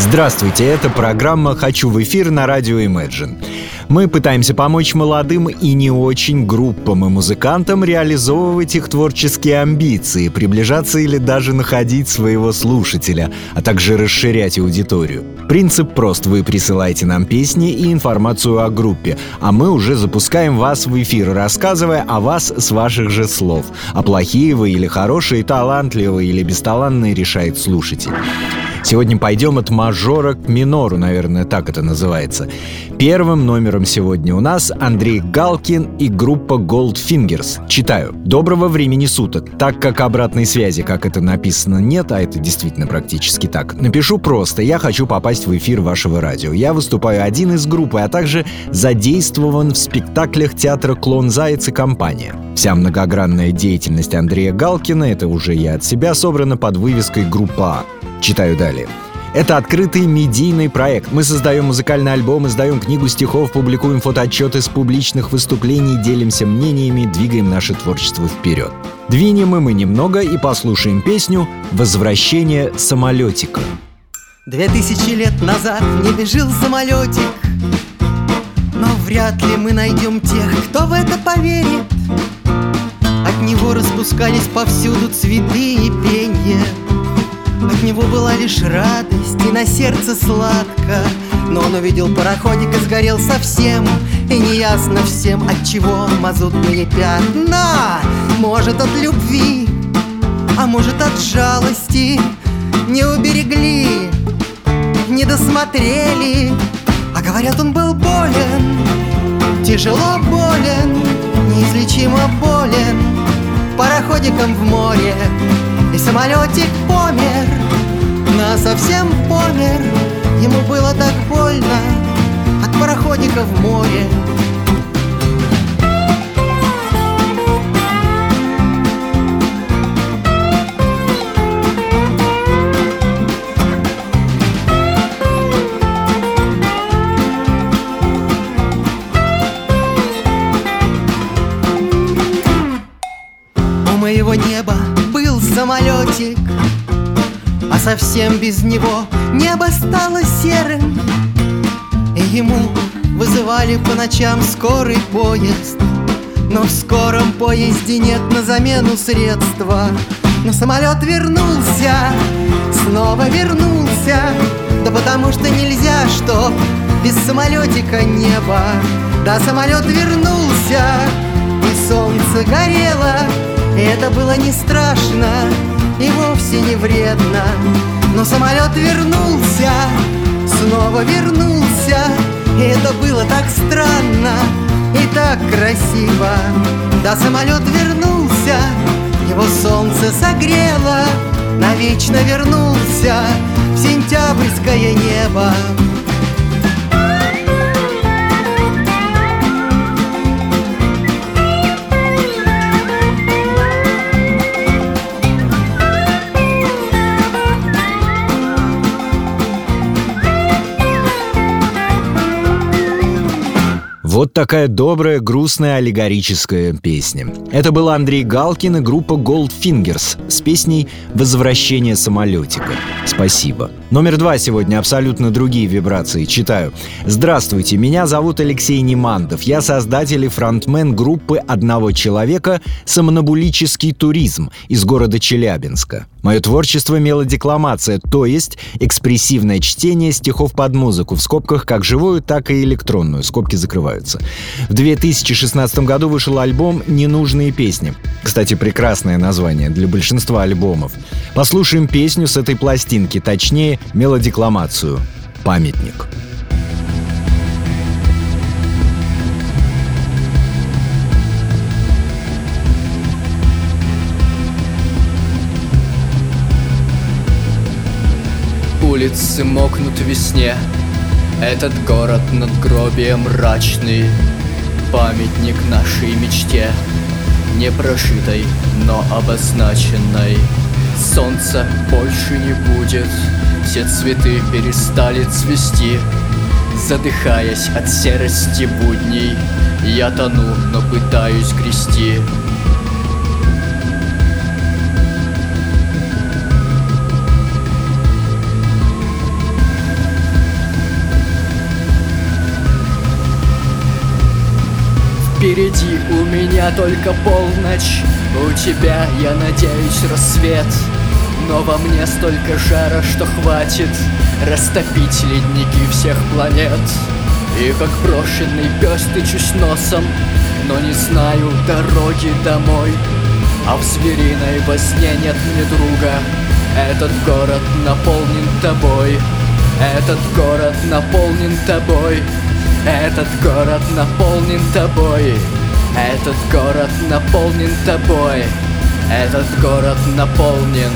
Здравствуйте, это программа «Хочу в эфир» на радио Imagine. Мы пытаемся помочь молодым и не очень группам и музыкантам реализовывать их творческие амбиции, приближаться или даже находить своего слушателя, а также расширять аудиторию. Принцип прост. Вы присылаете нам песни и информацию о группе, а мы уже запускаем вас в эфир, рассказывая о вас с ваших же слов. А плохие вы или хорошие, талантливые или бесталанные решает слушатель. Сегодня пойдем от мажора к минору, наверное, так это называется. Первым номером сегодня у нас Андрей Галкин и группа Goldfingers. Читаю. Доброго времени суток. Так как обратной связи, как это написано, нет, а это действительно практически так, напишу просто. Я хочу попасть в эфир вашего радио. Я выступаю один из группы, а также задействован в спектаклях театра «Клон Заяц» и компания. Вся многогранная деятельность Андрея Галкина, это уже я от себя, собрана под вывеской «Группа А». Читаю далее. Это открытый медийный проект. Мы создаем музыкальный альбом, издаем книгу стихов, публикуем фотоотчеты с публичных выступлений, делимся мнениями, двигаем наше творчество вперед. Двинем и мы немного и послушаем песню «Возвращение самолетика». Две тысячи лет назад не бежил самолетик Но вряд ли мы найдем тех, кто в это поверит От него распускались повсюду цветы и пенье от него была лишь радость и на сердце сладко. Но он увидел пароходик и сгорел совсем И неясно всем, от чего мазутные пятна. Может от любви, а может от жалости. Не уберегли, не досмотрели А говорят, он был болен, тяжело болен Неизлечимо болен. Пароходиком в море И самолетик помер, на совсем помер. Ему было так больно от пароходика в море самолетик А совсем без него небо стало серым. И ему вызывали по ночам скорый поезд. Но в скором поезде нет на замену средства. Но самолет вернулся, снова вернулся. Да потому что нельзя, что без самолетика небо. Да самолет вернулся, и солнце горело это было не страшно и вовсе не вредно. Но самолет вернулся, снова вернулся. И это было так странно и так красиво. Да, самолет вернулся, его солнце согрело Навечно вернулся в сентябрьское небо такая добрая, грустная, аллегорическая песня. Это был Андрей Галкин и группа Goldfingers с песней «Возвращение самолетика». Спасибо. Номер два сегодня абсолютно другие вибрации. Читаю. Здравствуйте, меня зовут Алексей Немандов. Я создатель и фронтмен группы одного человека «Сомнобулический туризм» из города Челябинска. Мое творчество — мелодекламация, то есть экспрессивное чтение стихов под музыку, в скобках как живую, так и электронную, скобки закрываются. В 2016 году вышел альбом «Ненужные песни». Кстати, прекрасное название для большинства альбомов. Послушаем песню с этой пластинки, точнее, мелодекламацию «Памятник». Улицы мокнут в весне. Этот город над гробием мрачный Памятник нашей мечте. Не прожитой, но обозначенной. Солнца больше не будет Все цветы перестали цвести. Задыхаясь от серости будней Я тону, но пытаюсь грести Впереди у меня только полночь. У тебя, я надеюсь, рассвет. Но во мне столько жара, что хватит Растопить ледники всех планет. И как брошенный пес тычусь носом Но не знаю дороги домой. А в звериной возне нет мне друга. Этот город наполнен тобой. Этот город наполнен тобой этот город наполнен тобой. Этот город наполнен тобой. Этот город наполнен.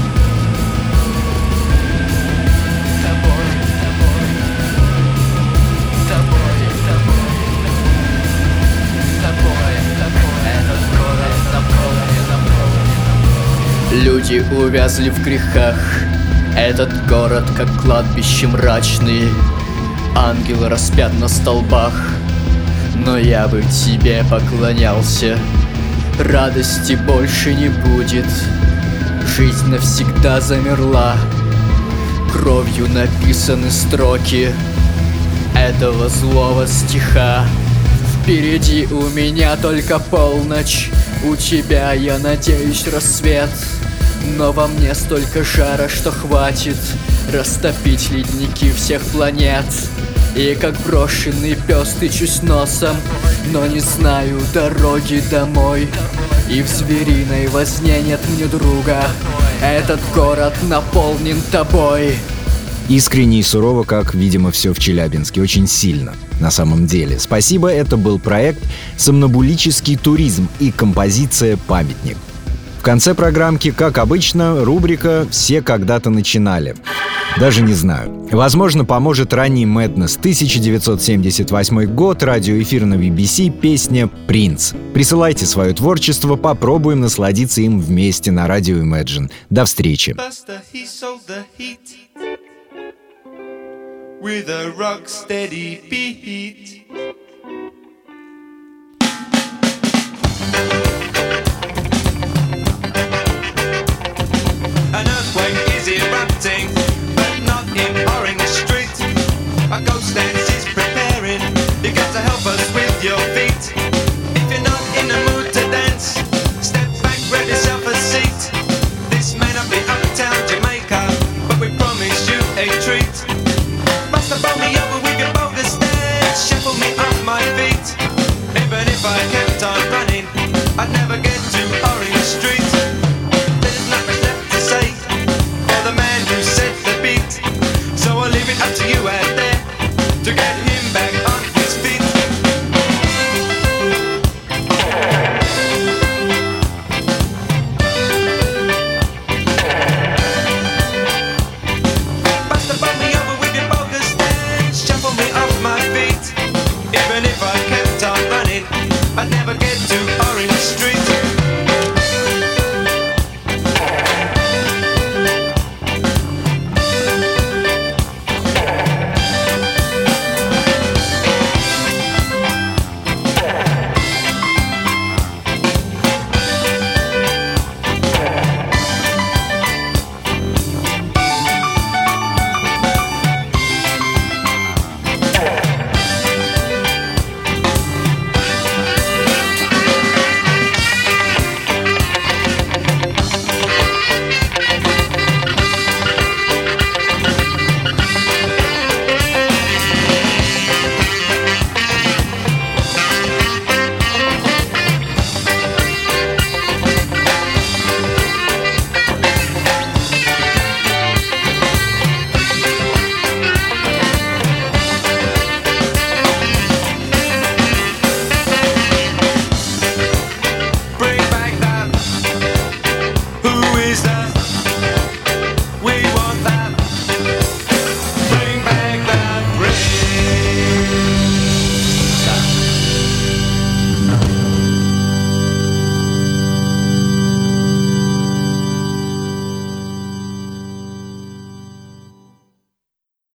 Люди увязли в грехах. Этот город как кладбище мрачный Ангел распят на столбах. Но я бы тебе поклонялся. Радости больше не будет. Жизнь навсегда замерла. Кровью написаны строки Этого злого стиха. Впереди у меня только полночь. У тебя, я надеюсь, рассвет. Но во мне столько жара, что хватит Растопить ледники всех планет и как брошенный пес тычусь носом Но не знаю дороги домой И в звериной возне нет мне друга Этот город наполнен тобой Искренне и сурово, как, видимо, все в Челябинске. Очень сильно, на самом деле. Спасибо, это был проект «Сомнобулический туризм» и композиция «Памятник». Конце программки, как обычно, рубрика «Все когда-то начинали». Даже не знаю. Возможно, поможет ранний Madness 1978 год, радиоэфир на BBC, песня «Принц». Присылайте свое творчество, попробуем насладиться им вместе на радио Imagine. До встречи. With a rock steady beat.